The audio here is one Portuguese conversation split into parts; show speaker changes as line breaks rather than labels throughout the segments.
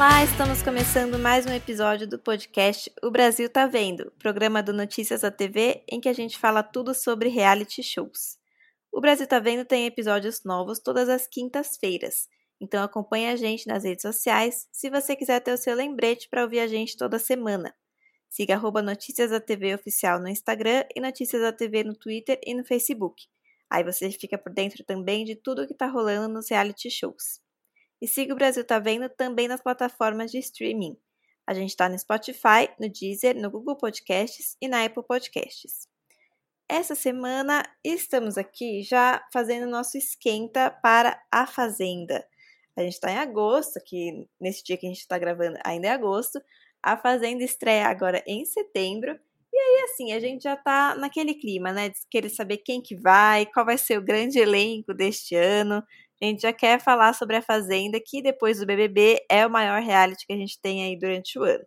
Olá, estamos começando mais um episódio do podcast O Brasil Tá Vendo, programa do Notícias da TV em que a gente fala tudo sobre reality shows. O Brasil Tá Vendo tem episódios novos todas as quintas-feiras, então acompanhe a gente nas redes sociais se você quiser ter o seu lembrete para ouvir a gente toda semana. Siga arroba Notícias da TV Oficial no Instagram e Notícias da TV no Twitter e no Facebook. Aí você fica por dentro também de tudo o que está rolando nos reality shows. E siga o Brasil Tá Vendo também nas plataformas de streaming. A gente está no Spotify, no Deezer, no Google Podcasts e na Apple Podcasts. Essa semana estamos aqui já fazendo nosso esquenta para a Fazenda. A gente está em agosto, que nesse dia que a gente está gravando ainda é agosto. A Fazenda estreia agora em setembro. E aí, assim, a gente já tá naquele clima, né? De querer saber quem que vai, qual vai ser o grande elenco deste ano. A gente já quer falar sobre a Fazenda, que depois do BBB é o maior reality que a gente tem aí durante o ano.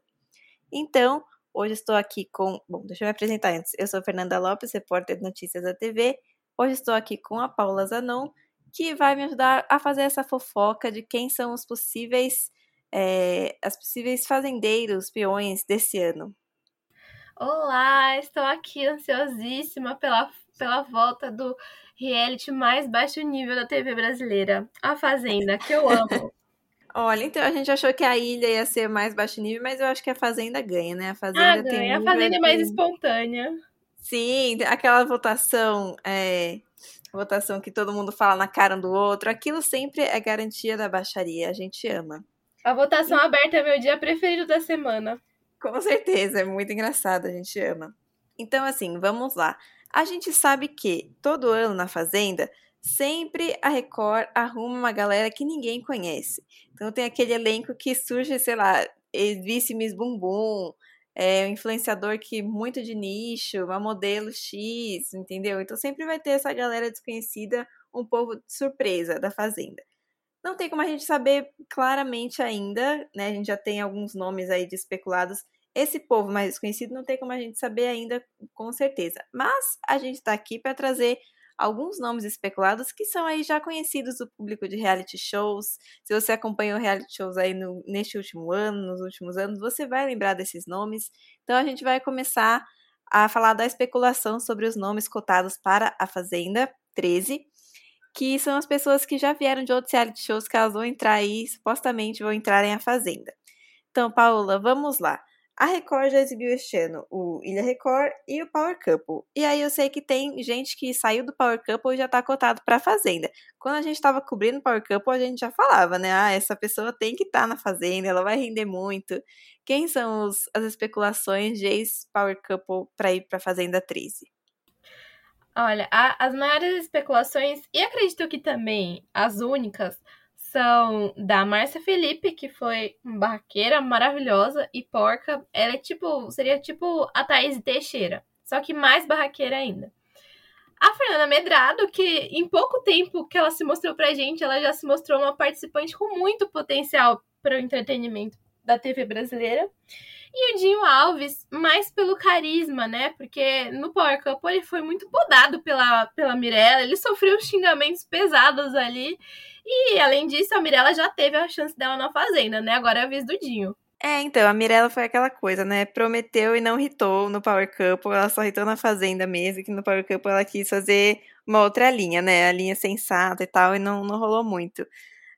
Então, hoje estou aqui com. Bom, deixa eu me apresentar antes. Eu sou Fernanda Lopes, repórter de notícias da TV. Hoje estou aqui com a Paula Zanon, que vai me ajudar a fazer essa fofoca de quem são os possíveis. É, as possíveis fazendeiros, peões desse ano.
Olá, estou aqui ansiosíssima pela, pela volta do reality mais baixo nível da TV brasileira, A Fazenda, que eu amo.
Olha, então a gente achou que a ilha ia ser mais baixo nível, mas eu acho que a Fazenda ganha, né? A Fazenda
ah,
tem
ganha. A Fazenda é mais espontânea.
Sim, aquela votação, é, votação que todo mundo fala na cara um do outro, aquilo sempre é garantia da baixaria, a gente ama.
A votação e... aberta é meu dia preferido da semana.
Com certeza, é muito engraçado, a gente ama. Então, assim, vamos lá. A gente sabe que todo ano na Fazenda, sempre a Record arruma uma galera que ninguém conhece. Então tem aquele elenco que surge, sei lá, vice Miss Bumbum, é um influenciador que muito de nicho, uma modelo X, entendeu? Então sempre vai ter essa galera desconhecida, um povo de surpresa da Fazenda. Não tem como a gente saber claramente ainda, né? A gente já tem alguns nomes aí de especulados esse povo mais desconhecido não tem como a gente saber ainda com certeza, mas a gente está aqui para trazer alguns nomes especulados que são aí já conhecidos do público de reality shows. Se você acompanhou reality shows aí no, neste último ano, nos últimos anos, você vai lembrar desses nomes. Então a gente vai começar a falar da especulação sobre os nomes cotados para a Fazenda 13, que são as pessoas que já vieram de outros reality shows que elas vão entrar aí, supostamente vão entrar em A Fazenda. Então, Paula, vamos lá. A Record já exibiu este ano o Ilha Record e o Power Couple. E aí eu sei que tem gente que saiu do Power Couple e já tá cotado pra Fazenda. Quando a gente tava cobrindo o Power Couple, a gente já falava, né? Ah, essa pessoa tem que estar tá na Fazenda, ela vai render muito. Quem são os, as especulações de ex-Power Couple pra ir pra Fazenda 13?
Olha, a, as maiores especulações, e acredito que também as únicas, são da Márcia Felipe, que foi barraqueira maravilhosa e porca. Ela é tipo, seria tipo a Thaís Teixeira, só que mais barraqueira ainda. A Fernanda Medrado, que em pouco tempo que ela se mostrou pra gente, ela já se mostrou uma participante com muito potencial para o entretenimento da TV brasileira. E o Dinho Alves, mais pelo carisma, né? Porque no Power Couple ele foi muito podado pela, pela Mirella, ele sofreu xingamentos pesados ali. E além disso, a Mirella já teve a chance dela na Fazenda, né? Agora é a vez do Dinho.
É, então, a Mirella foi aquela coisa, né? Prometeu e não ritou no Power Couple, ela só ritou na Fazenda mesmo, que no Power Couple ela quis fazer uma outra linha, né? A linha sensata e tal, e não, não rolou muito.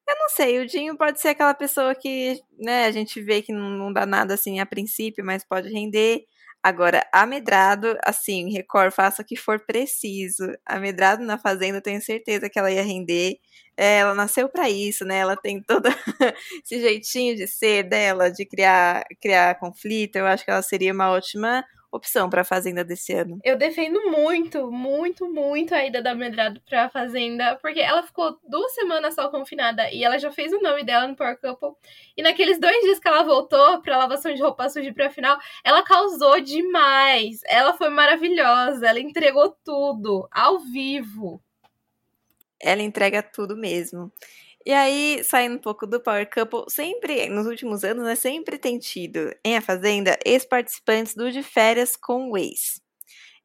Eu não sei, o Dinho pode ser aquela pessoa que, né, a gente vê que não, não dá nada assim a princípio, mas pode render. Agora, Amedrado, assim, Record, faça o que for preciso. Amedrado na Fazenda, tenho certeza que ela ia render. É, ela nasceu para isso, né? Ela tem todo esse jeitinho de ser dela, de criar, criar conflito. Eu acho que ela seria uma ótima opção para a Fazenda desse ano.
Eu defendo muito, muito, muito a ida da Medrado pra Fazenda, porque ela ficou duas semanas só confinada e ela já fez o nome dela no Power Couple. E naqueles dois dias que ela voltou pra lavação de roupa suja pra final, ela causou demais. Ela foi maravilhosa, ela entregou tudo, ao vivo.
Ela entrega tudo mesmo. E aí, saindo um pouco do Power Couple, sempre, nos últimos anos, né, sempre tem tido em A Fazenda ex-participantes do De Férias com o ex.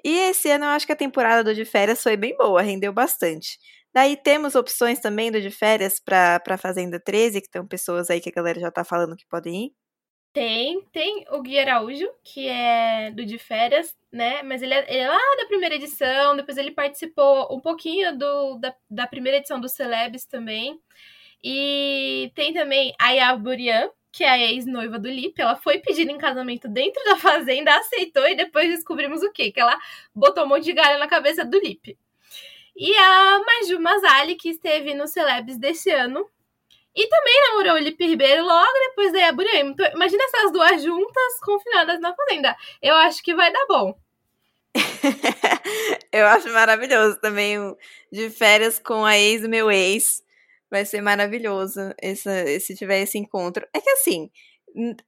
E esse ano eu acho que a temporada do De Férias foi bem boa, rendeu bastante. Daí temos opções também do De Férias para Fazenda 13, que estão pessoas aí que a galera já tá falando que podem ir.
Tem, tem o Gui Araújo, que é do de férias, né? Mas ele é, ele é, lá da primeira edição, depois ele participou um pouquinho do, da, da primeira edição do Celebs também. E tem também a Yaburian, que é a ex-noiva do Lipe. Ela foi pedida em casamento dentro da fazenda, aceitou e depois descobrimos o quê? Que ela botou um monte de galho na cabeça do Lipe. E a Maju Mazali, que esteve no Celebs desse ano, e também namorou o Lipe Ribeiro logo depois da Yaburian. Então, imagina essas duas juntas confinadas na fazenda. Eu acho que vai dar bom.
eu acho maravilhoso também de férias com a ex do meu ex. Vai ser maravilhoso esse, se tiver esse encontro. É que assim,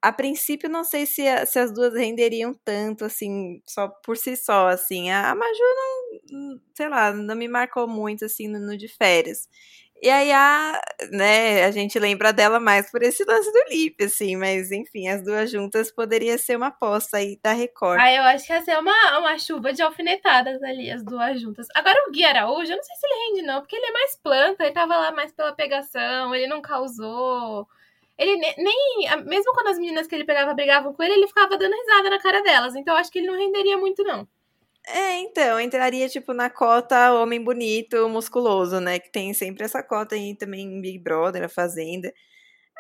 a princípio não sei se, a, se as duas renderiam tanto, assim, só por si só, assim. A, a Maju não, sei lá, não me marcou muito, assim, no, no de férias. E aí a, né, a gente lembra dela mais por esse lance do Lip, assim, mas enfim, as duas juntas poderia ser uma aposta aí da Record.
Ah, eu acho que ia ser uma, uma chuva de alfinetadas ali, as duas juntas. Agora o Gui Araújo, eu não sei se ele rende não, porque ele é mais planta, ele tava lá mais pela pegação, ele não causou... Ele nem, mesmo quando as meninas que ele pegava brigavam com ele, ele ficava dando risada na cara delas, então eu acho que ele não renderia muito não.
É, então, entraria, tipo, na cota homem bonito, musculoso, né? Que tem sempre essa cota aí também Big Brother, a Fazenda.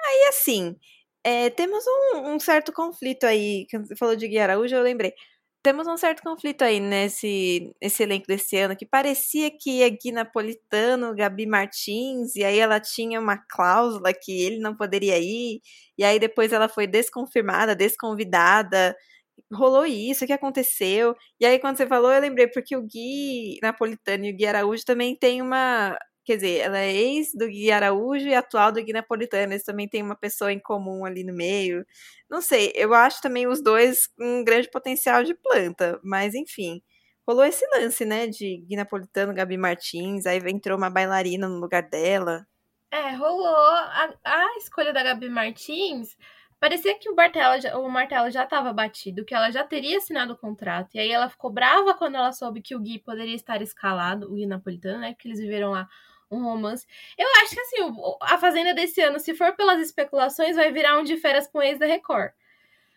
Aí, assim, é, temos um, um, certo conflito aí. Quando você falou de Gui Araújo, eu lembrei. Temos um certo conflito aí nesse esse elenco desse ano, que parecia que ia Gui Napolitano, Gabi Martins, e aí ela tinha uma cláusula que ele não poderia ir, e aí depois ela foi desconfirmada, desconvidada rolou isso, o que aconteceu? E aí, quando você falou, eu lembrei, porque o Gui Napolitano e o Gui Araújo também tem uma. Quer dizer, ela é ex do Gui Araújo e atual do Gui Napolitano. Eles também têm uma pessoa em comum ali no meio. Não sei, eu acho também os dois um grande potencial de planta, mas enfim. Rolou esse lance, né, de Gui Napolitano, Gabi Martins, aí entrou uma bailarina no lugar dela.
É, rolou. A, a escolha da Gabi Martins Parecia que o martelo, já, o martelo já estava batido, que ela já teria assinado o contrato. E aí ela ficou brava quando ela soube que o Gui poderia estar escalado, o Gui Napolitano, né? Porque eles viveram lá um romance. Eu acho que assim, a Fazenda desse ano, se for pelas especulações, vai virar um de férias com ex da Record.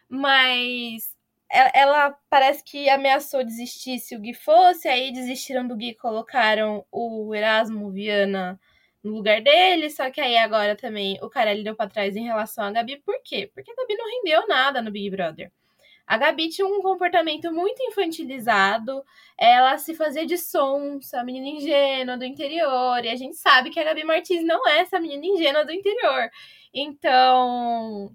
Mas ela parece que ameaçou desistir se o Gui fosse, aí desistiram do Gui, colocaram o Erasmo Viana no lugar dele, só que aí agora também o Carelli deu pra trás em relação à Gabi. Por quê? Porque a Gabi não rendeu nada no Big Brother. A Gabi tinha um comportamento muito infantilizado, ela se fazia de sonsa, menina ingênua do interior, e a gente sabe que a Gabi Martins não é essa menina ingênua do interior. Então,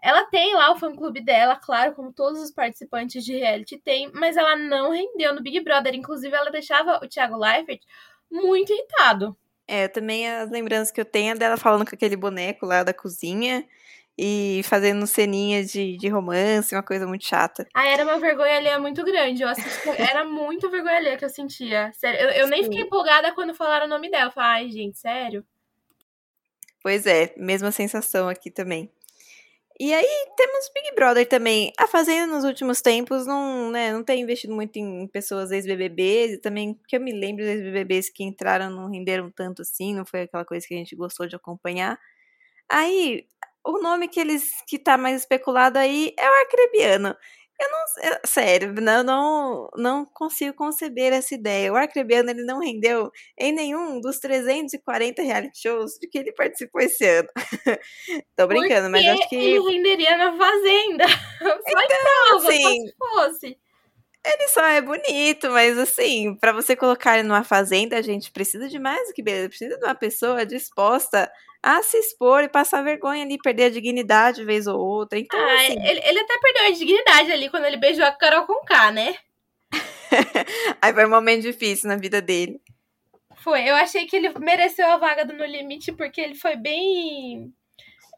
ela tem lá o fã-clube dela, claro, como todos os participantes de reality têm, mas ela não rendeu no Big Brother. Inclusive, ela deixava o Thiago Leifert muito irritado.
É, também as lembranças que eu tenho é dela falando com aquele boneco lá da cozinha e fazendo ceninha de, de romance, uma coisa muito chata.
Ah, era uma vergonha alheia muito grande. Eu assisti, era muito vergonha alheia que eu sentia. Sério, eu, eu nem fiquei empolgada quando falaram o nome dela. Eu falei, ai, gente, sério?
Pois é, mesma sensação aqui também. E aí temos Big Brother também. A Fazenda nos últimos tempos não, né, não tem investido muito em pessoas ex-BBBs, e também que eu me lembro dos ex-BBBs que entraram não renderam tanto assim, não foi aquela coisa que a gente gostou de acompanhar. Aí, o nome que eles que tá mais especulado aí é o Arcrebiano. Eu não, eu, sério, não, não, não consigo conceber essa ideia. O Arcrebiano ele não rendeu em nenhum dos 340 reality shows de que ele participou esse ano. Tô brincando,
Porque
mas acho que
ele renderia na Fazenda. Só então,
sim,
assim, se fosse.
Ele só é bonito, mas assim, para você colocar ele numa fazenda, a gente precisa de mais do que beleza. Precisa de uma pessoa disposta a se expor e passar vergonha ali, perder a dignidade vez ou outra. Então,
ah,
assim...
ele, ele até perdeu a dignidade ali quando ele beijou a Carol com K, né?
Aí foi um momento difícil na vida dele.
Foi, eu achei que ele mereceu a vaga do No Limite porque ele foi bem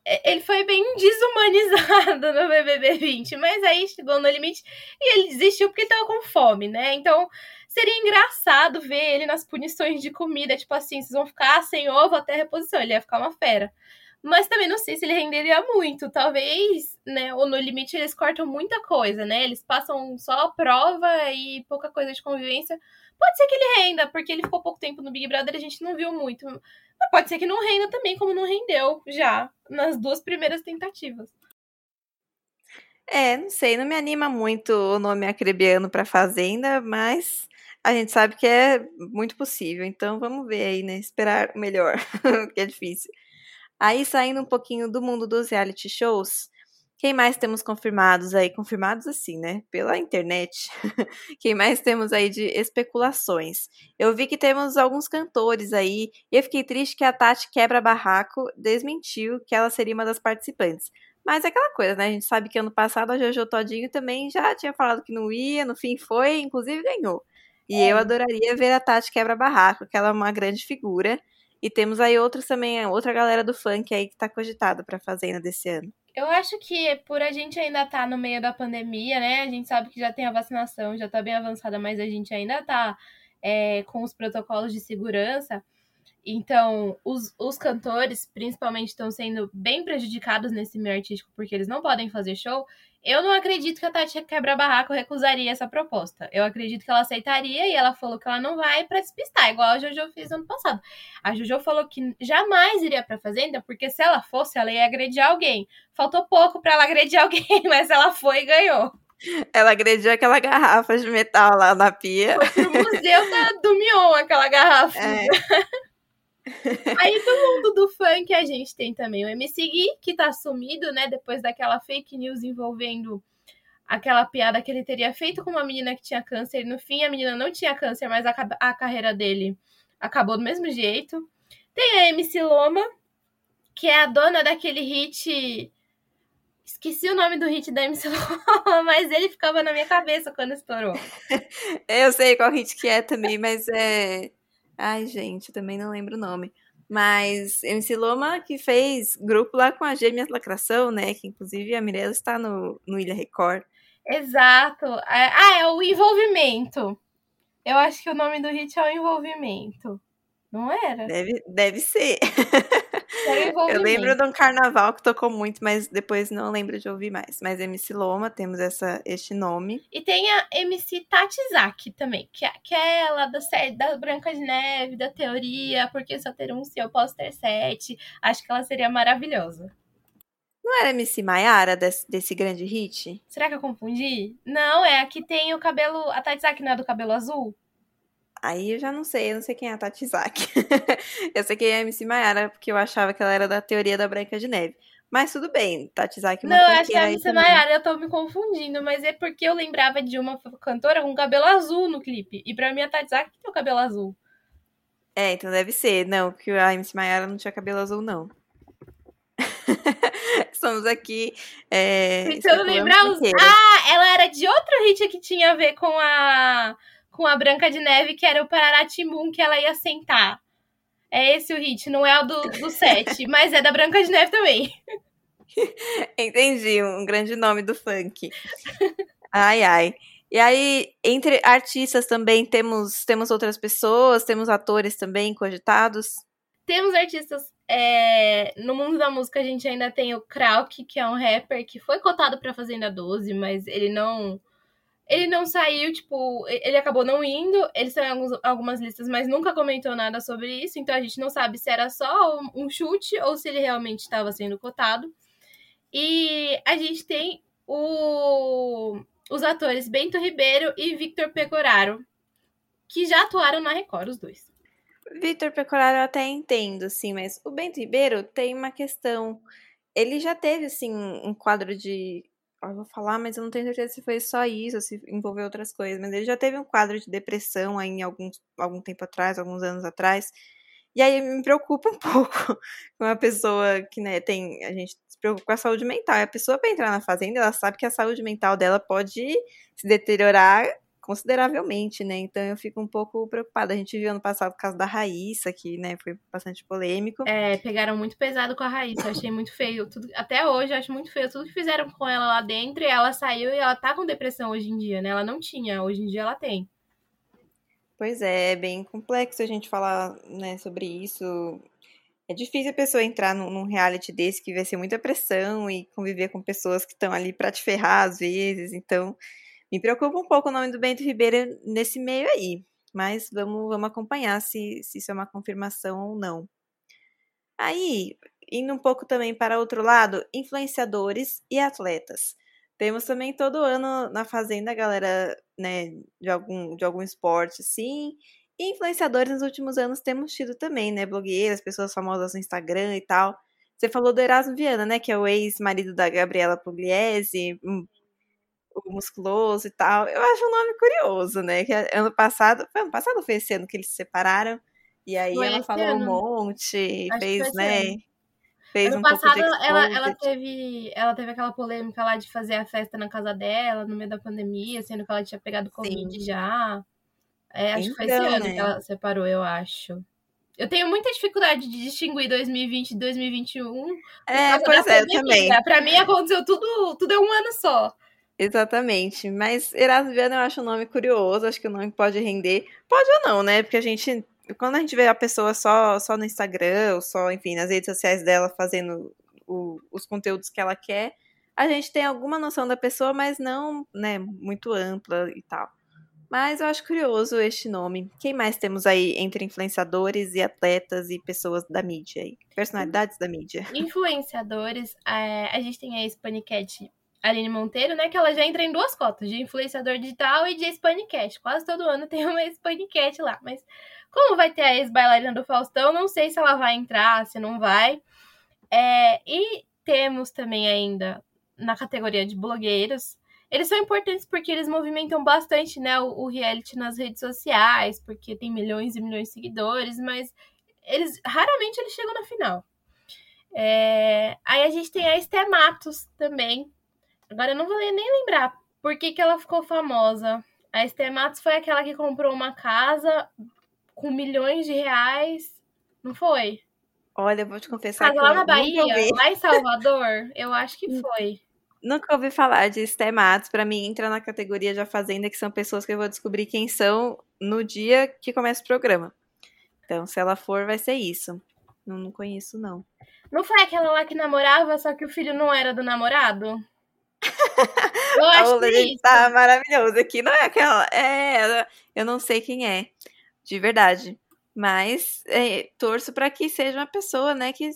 é, ele foi bem desumanizado no BBB 20, mas aí chegou no limite e ele desistiu porque ele tava com fome, né? Então seria engraçado ver ele nas punições de comida, tipo assim, vocês vão ficar sem ovo até a reposição, ele ia ficar uma fera. Mas também não sei se ele renderia muito. Talvez, né? Ou no limite eles cortam muita coisa, né? Eles passam só prova e pouca coisa de convivência. Pode ser que ele renda, porque ele ficou pouco tempo no Big Brother a gente não viu muito. Mas pode ser que não renda também, como não rendeu já nas duas primeiras tentativas.
É, não sei, não me anima muito o nome acrebiano para Fazenda, mas a gente sabe que é muito possível. Então vamos ver aí, né? Esperar o melhor, que é difícil. Aí saindo um pouquinho do mundo dos reality shows, quem mais temos confirmados aí? Confirmados assim, né? Pela internet. Quem mais temos aí de especulações? Eu vi que temos alguns cantores aí, e eu fiquei triste que a Tati Quebra Barraco desmentiu que ela seria uma das participantes. Mas é aquela coisa, né? A gente sabe que ano passado a Jojo Todinho também já tinha falado que não ia, no fim foi, inclusive ganhou. E eu adoraria ver a Tati Quebra Barraco, que ela é uma grande figura. E temos aí outros também, outra galera do funk aí que tá cogitada pra Fazenda desse ano.
Eu acho que por a gente ainda tá no meio da pandemia, né? A gente sabe que já tem a vacinação, já está bem avançada, mas a gente ainda está é, com os protocolos de segurança. Então, os, os cantores, principalmente, estão sendo bem prejudicados nesse meio artístico porque eles não podem fazer show. Eu não acredito que a Tati Quebra-Barraco recusaria essa proposta. Eu acredito que ela aceitaria e ela falou que ela não vai para despistar, igual a Jojo fez ano passado. A Jojo falou que jamais iria pra Fazenda, porque se ela fosse, ela ia agredir alguém. Faltou pouco para ela agredir alguém, mas ela foi e ganhou.
Ela agrediu aquela garrafa de metal lá na pia.
Foi pro museu da, do Mion, aquela garrafa. É. Aí do mundo do funk a gente tem também o MC Gui, que tá sumido, né? Depois daquela fake news envolvendo aquela piada que ele teria feito com uma menina que tinha câncer. No fim, a menina não tinha câncer, mas a, a carreira dele acabou do mesmo jeito. Tem a MC Loma, que é a dona daquele hit. Esqueci o nome do hit da MC Loma, mas ele ficava na minha cabeça quando estourou.
Eu sei qual hit que é também, mas é. Ai, gente, também não lembro o nome. Mas MC Loma que fez grupo lá com a Gêmeas Lacração, né? Que inclusive a Mirella está no, no Ilha Record.
Exato. É, ah, é o envolvimento. Eu acho que o nome do hit é o envolvimento. Não era?
Deve, deve ser. Eu lembro de um carnaval que tocou muito, mas depois não lembro de ouvir mais. Mas MC Loma, temos essa, este nome.
E tem a MC Tatizaki também, que é aquela da série da Branca de Neve, da teoria, porque só ter um se eu posso ter sete. Acho que ela seria maravilhosa.
Não era MC Maiara desse, desse grande hit?
Será que eu confundi? Não, é a que tem o cabelo. A Tatizaki não é do cabelo azul?
Aí eu já não sei, eu não sei quem é a Tati Zaki. eu sei quem é a MC Maiara, porque eu achava que ela era da teoria da Branca de Neve. Mas tudo bem, Tati Zaki
Não, acho que é a MC Maiara, eu tô me confundindo, mas é porque eu lembrava de uma cantora com cabelo azul no clipe. E pra mim a Tati Zaki tem o cabelo azul.
É, então deve ser. Não, porque a MC Maiara não tinha cabelo azul, não. Estamos aqui. É,
Tentando lembrar os. Ah, ela era de outro hit que tinha a ver com a com a Branca de Neve, que era o Pararatimbum que ela ia sentar. É esse o hit, não é o do, do set, mas é da Branca de Neve também.
Entendi, um grande nome do funk. Ai, ai. E aí, entre artistas também temos, temos outras pessoas, temos atores também cogitados?
Temos artistas. É, no mundo da música, a gente ainda tem o Krauk, que é um rapper que foi cotado para Fazenda 12, mas ele não ele não saiu, tipo, ele acabou não indo, ele saiu em alguns, algumas listas, mas nunca comentou nada sobre isso, então a gente não sabe se era só um chute ou se ele realmente estava sendo cotado. E a gente tem o, os atores Bento Ribeiro e Victor Pecoraro, que já atuaram na Record, os dois.
Victor Pecoraro eu até entendo, sim, mas o Bento Ribeiro tem uma questão. Ele já teve, assim, um quadro de eu vou falar, mas eu não tenho certeza se foi só isso, se envolveu outras coisas. Mas ele já teve um quadro de depressão aí em alguns, algum tempo atrás, alguns anos atrás. E aí me preocupa um pouco com uma pessoa que, né, tem. A gente se preocupa com a saúde mental. E a pessoa, para entrar na fazenda, ela sabe que a saúde mental dela pode se deteriorar consideravelmente, né? Então eu fico um pouco preocupada. A gente viu ano passado o caso da Raíssa, que, né, foi bastante polêmico.
É, pegaram muito pesado com a Raíssa, eu achei muito feio. Tudo, até hoje eu acho muito feio tudo que fizeram com ela lá dentro e ela saiu e ela tá com depressão hoje em dia, né? Ela não tinha, hoje em dia ela tem.
Pois é, é bem complexo a gente falar, né, sobre isso. É difícil a pessoa entrar num, num reality desse que vai ser muita pressão e conviver com pessoas que estão ali para te ferrar às vezes, então me preocupa um pouco o nome do Bento Ribeiro nesse meio aí, mas vamos, vamos acompanhar se, se isso é uma confirmação ou não. Aí, indo um pouco também para outro lado, influenciadores e atletas. Temos também todo ano na Fazenda, galera, né, de algum, de algum esporte, sim. E influenciadores nos últimos anos temos tido também, né, blogueiras, pessoas famosas no Instagram e tal. Você falou do Erasmo Viana, né, que é o ex-marido da Gabriela Pugliese, o musculoso e tal. Eu acho um nome curioso, né? Que ano passado, foi ano passado foi esse ano que eles se separaram? E aí foi ela falou ano. um monte, acho fez, né? Ano.
Fez ano um passado ela, ela teve ela teve aquela polêmica lá de fazer a festa na casa dela no meio da pandemia, sendo que ela tinha pegado Covid Sim. já. É, acho então, que foi esse então, ano né? que ela separou, eu acho. Eu tenho muita dificuldade de distinguir 2020 e 2021.
É, pois é, eu também.
Pra mim aconteceu tudo, tudo é um ano só.
Exatamente. Mas Erasmo Viana eu acho um nome curioso, acho que o nome pode render. Pode ou não, né? Porque a gente. Quando a gente vê a pessoa só, só no Instagram, ou só, enfim, nas redes sociais dela fazendo o, os conteúdos que ela quer, a gente tem alguma noção da pessoa, mas não, né, muito ampla e tal. Mas eu acho curioso este nome. Quem mais temos aí entre influenciadores e atletas e pessoas da mídia aí? Personalidades da mídia.
Influenciadores, é, a gente tem a Spanicat Aline Monteiro, né? Que ela já entra em duas cotas, de influenciador digital e de Spanicat. Quase todo ano tem uma Spanicat lá. Mas como vai ter a ex-bailarina do Faustão, não sei se ela vai entrar, se não vai. É, e temos também ainda na categoria de blogueiros. Eles são importantes porque eles movimentam bastante né, o, o reality nas redes sociais, porque tem milhões e milhões de seguidores, mas eles raramente eles chegam na final. É, aí a gente tem a Esté Matos também, Agora eu não vou nem lembrar por que, que ela ficou famosa. A Esther Matos foi aquela que comprou uma casa com milhões de reais. Não foi?
Olha, eu vou te confessar
casa que lá na Bahia, lá em Salvador, eu acho que foi.
Nunca ouvi falar de Esther Matos. Pra mim, entra na categoria de Fazenda, que são pessoas que eu vou descobrir quem são no dia que começa o programa. Então, se ela for, vai ser isso. Não, não conheço, não.
Não foi aquela lá que namorava, só que o filho não era do namorado? Eu acho
gente tá maravilhoso aqui. Não é aquela. É, eu não sei quem é, de verdade. Mas é, torço para que seja uma pessoa, né, que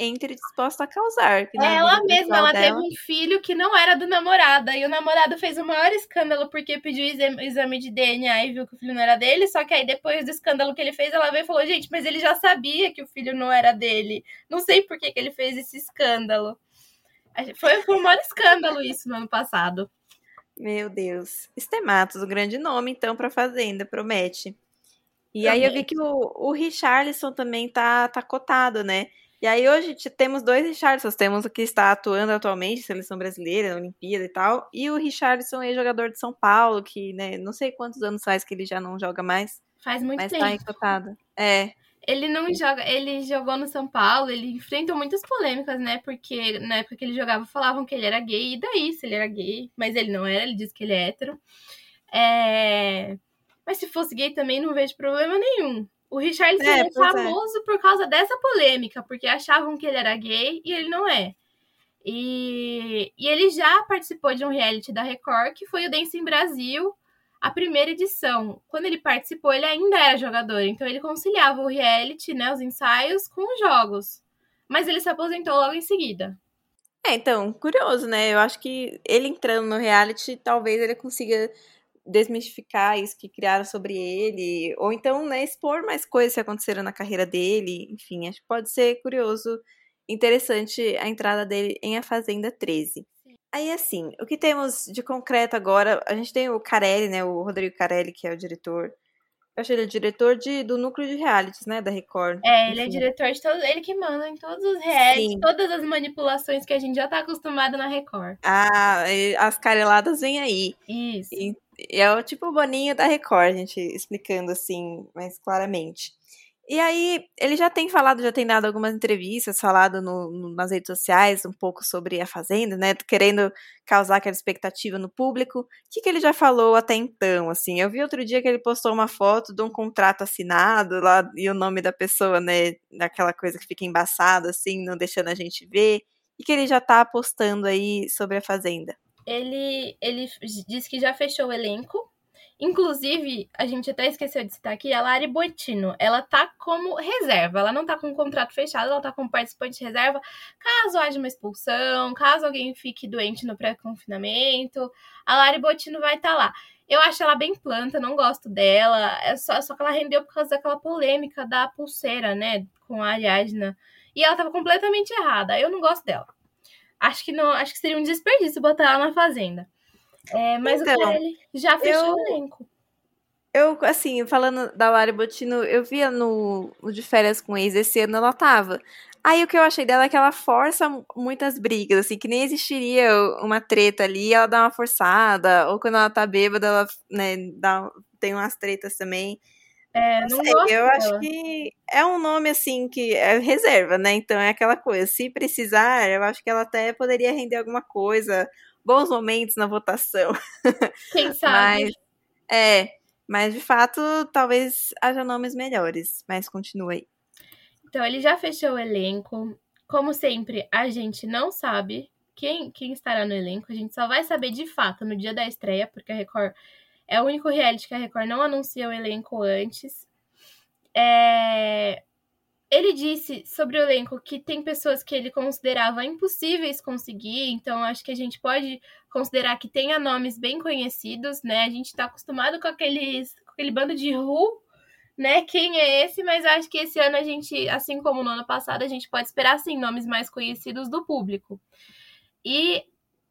entre disposta a causar.
É ela mesma, ela dela... teve um filho que não era do namorado. E o namorado fez o maior escândalo porque pediu exame de DNA e viu que o filho não era dele. Só que aí depois do escândalo que ele fez, ela veio e falou: gente, mas ele já sabia que o filho não era dele. Não sei por que, que ele fez esse escândalo. Foi, foi um maior escândalo isso no ano passado.
Meu Deus. Estematos, o grande nome, então, para Fazenda, promete. E aí eu vi que o, o Richarlison também tá, tá cotado, né? E aí hoje temos dois Richarlisons. Temos o que está atuando atualmente, seleção brasileira, na Olimpíada e tal. E o Richarlison é jogador de São Paulo, que, né, não sei quantos anos faz que ele já não joga mais.
Faz muito
mas
tempo.
Mas tá cotado. É.
Ele não joga, ele jogou no São Paulo, ele enfrentou muitas polêmicas, né? Porque na época que ele jogava falavam que ele era gay, e daí se ele era gay, mas ele não era, ele disse que ele é hétero. É... Mas se fosse gay também não vejo problema nenhum. O Richard é, é famoso é. por causa dessa polêmica, porque achavam que ele era gay e ele não é. E, e ele já participou de um reality da Record, que foi o Dance em Brasil, a primeira edição. Quando ele participou, ele ainda era jogador, então ele conciliava o reality, né, os ensaios, com os jogos. Mas ele se aposentou logo em seguida.
É, então, curioso, né? Eu acho que ele entrando no reality, talvez ele consiga desmistificar isso que criaram sobre ele, ou então, né, expor mais coisas que aconteceram na carreira dele, enfim, acho que pode ser curioso, interessante a entrada dele em A Fazenda 13. Aí, assim, o que temos de concreto agora? A gente tem o Carelli, né? O Rodrigo Carelli, que é o diretor. Eu achei ele é diretor de, do núcleo de realities, né? Da Record.
É, ele é diretor de todos. Ele que manda em todos os realities, Sim. todas as manipulações que a gente já tá acostumado na Record.
Ah, as careladas vêm aí.
Isso. E,
é o tipo Boninho da Record, a gente explicando assim mais claramente. E aí, ele já tem falado, já tem dado algumas entrevistas, falado no, no, nas redes sociais um pouco sobre a Fazenda, né? Querendo causar aquela expectativa no público. O que, que ele já falou até então, assim? Eu vi outro dia que ele postou uma foto de um contrato assinado lá e o nome da pessoa, né? Daquela coisa que fica embaçada, assim, não deixando a gente ver. E que ele já tá apostando aí sobre a Fazenda.
Ele, ele disse que já fechou o elenco Inclusive, a gente até esqueceu de citar aqui, a Lari Boitino, ela tá como reserva, ela não tá com um contrato fechado, ela tá como participante reserva, caso haja uma expulsão, caso alguém fique doente no pré-confinamento, a Lari Boitino vai estar tá lá. Eu acho ela bem planta, não gosto dela, é só, só que ela rendeu por causa daquela polêmica da pulseira, né, com a Ariadna, e ela tava completamente errada, eu não gosto dela. Acho que, não, acho que seria um desperdício botar ela na Fazenda. É, mas então, o Carelli já fechou eu, o elenco.
Eu, assim, falando da Lara Botino, eu via no, no De Férias com Ex esse ano, ela tava. Aí o que eu achei dela é que ela força muitas brigas, assim, que nem existiria uma treta ali, ela dá uma forçada, ou quando ela tá bêbada, ela, né, dá, tem umas tretas também.
É, não, não
sei, eu dela. acho que é um nome assim que é reserva, né? Então é aquela coisa. Se precisar, eu acho que ela até poderia render alguma coisa, bons momentos na votação.
Quem sabe?
Mas, é, mas de fato, talvez haja nomes melhores, mas continue aí.
Então, ele já fechou o elenco. Como sempre, a gente não sabe quem, quem estará no elenco. A gente só vai saber de fato no dia da estreia, porque a Record é o único reality que a Record não anuncia o elenco antes. É... Ele disse sobre o elenco que tem pessoas que ele considerava impossíveis conseguir, então acho que a gente pode considerar que tenha nomes bem conhecidos, né? A gente está acostumado com, aqueles, com aquele bando de Who, né? Quem é esse? Mas acho que esse ano a gente, assim como no ano passado, a gente pode esperar sim nomes mais conhecidos do público. E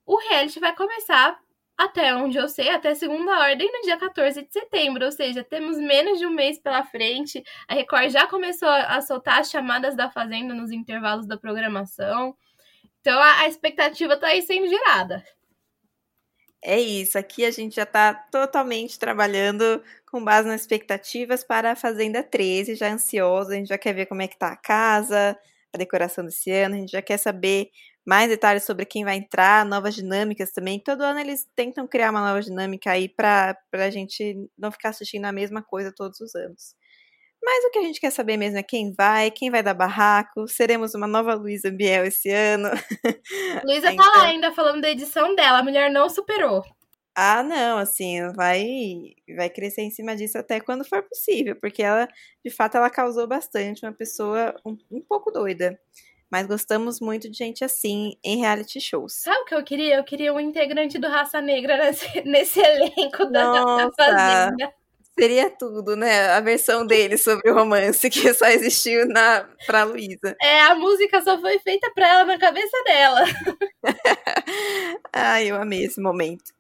o reality vai começar até onde eu sei, até segunda ordem no dia 14 de setembro, ou seja, temos menos de um mês pela frente. A Record já começou a soltar as chamadas da Fazenda nos intervalos da programação. Então a, expectativa está aí sendo gerada.
É isso, aqui a gente já está totalmente trabalhando com base nas expectativas para a Fazenda 13, já ansiosa, a gente já quer ver como é que tá a casa, a decoração desse ano, a gente já quer saber mais detalhes sobre quem vai entrar, novas dinâmicas também. Todo ano eles tentam criar uma nova dinâmica aí para a gente não ficar assistindo a mesma coisa todos os anos. Mas o que a gente quer saber mesmo é quem vai, quem vai dar barraco. Seremos uma nova Luísa Biel esse ano.
Luísa então... tá lá então ainda falando da edição dela, a mulher não superou.
Ah, não, assim, vai vai crescer em cima disso até quando for possível, porque ela, de fato, ela causou bastante, uma pessoa um, um pouco doida. Mas gostamos muito de gente assim em reality shows.
Sabe o que eu queria? Eu queria um integrante do Raça Negra nesse, nesse elenco da, da Fazenda.
Seria tudo, né? A versão dele sobre o romance que só existiu na pra Luísa.
É, a música só foi feita pra ela na cabeça dela.
Ai, eu amei esse momento.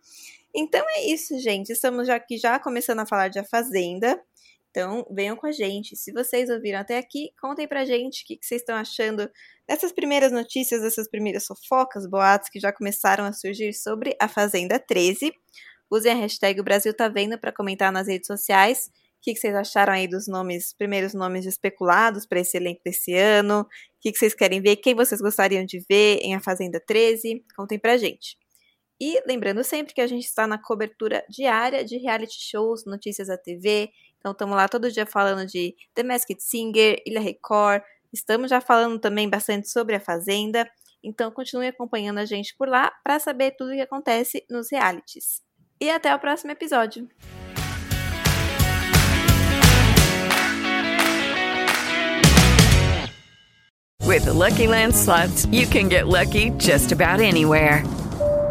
Então é isso, gente. Estamos já aqui já começando a falar de A Fazenda. Então, venham com a gente. Se vocês ouviram até aqui, contem pra gente o que, que vocês estão achando dessas primeiras notícias, dessas primeiras fofocas, boatos que já começaram a surgir sobre a Fazenda 13. Usem a hashtag Brasil tá vendo para comentar nas redes sociais. O que, que, vocês acharam aí dos nomes, primeiros nomes especulados para esse elenco desse ano? O que, que, vocês querem ver? Quem vocês gostariam de ver em A Fazenda 13? Contem pra gente. E lembrando sempre que a gente está na cobertura diária de reality shows, notícias da TV, então estamos lá todo dia falando de The Masked Singer, Ilha Record. Estamos já falando também bastante sobre a Fazenda. Então continue acompanhando a gente por lá para saber tudo o que acontece nos realities. E até o próximo episódio.
With the Lucky Land slots, you can get lucky just about anywhere.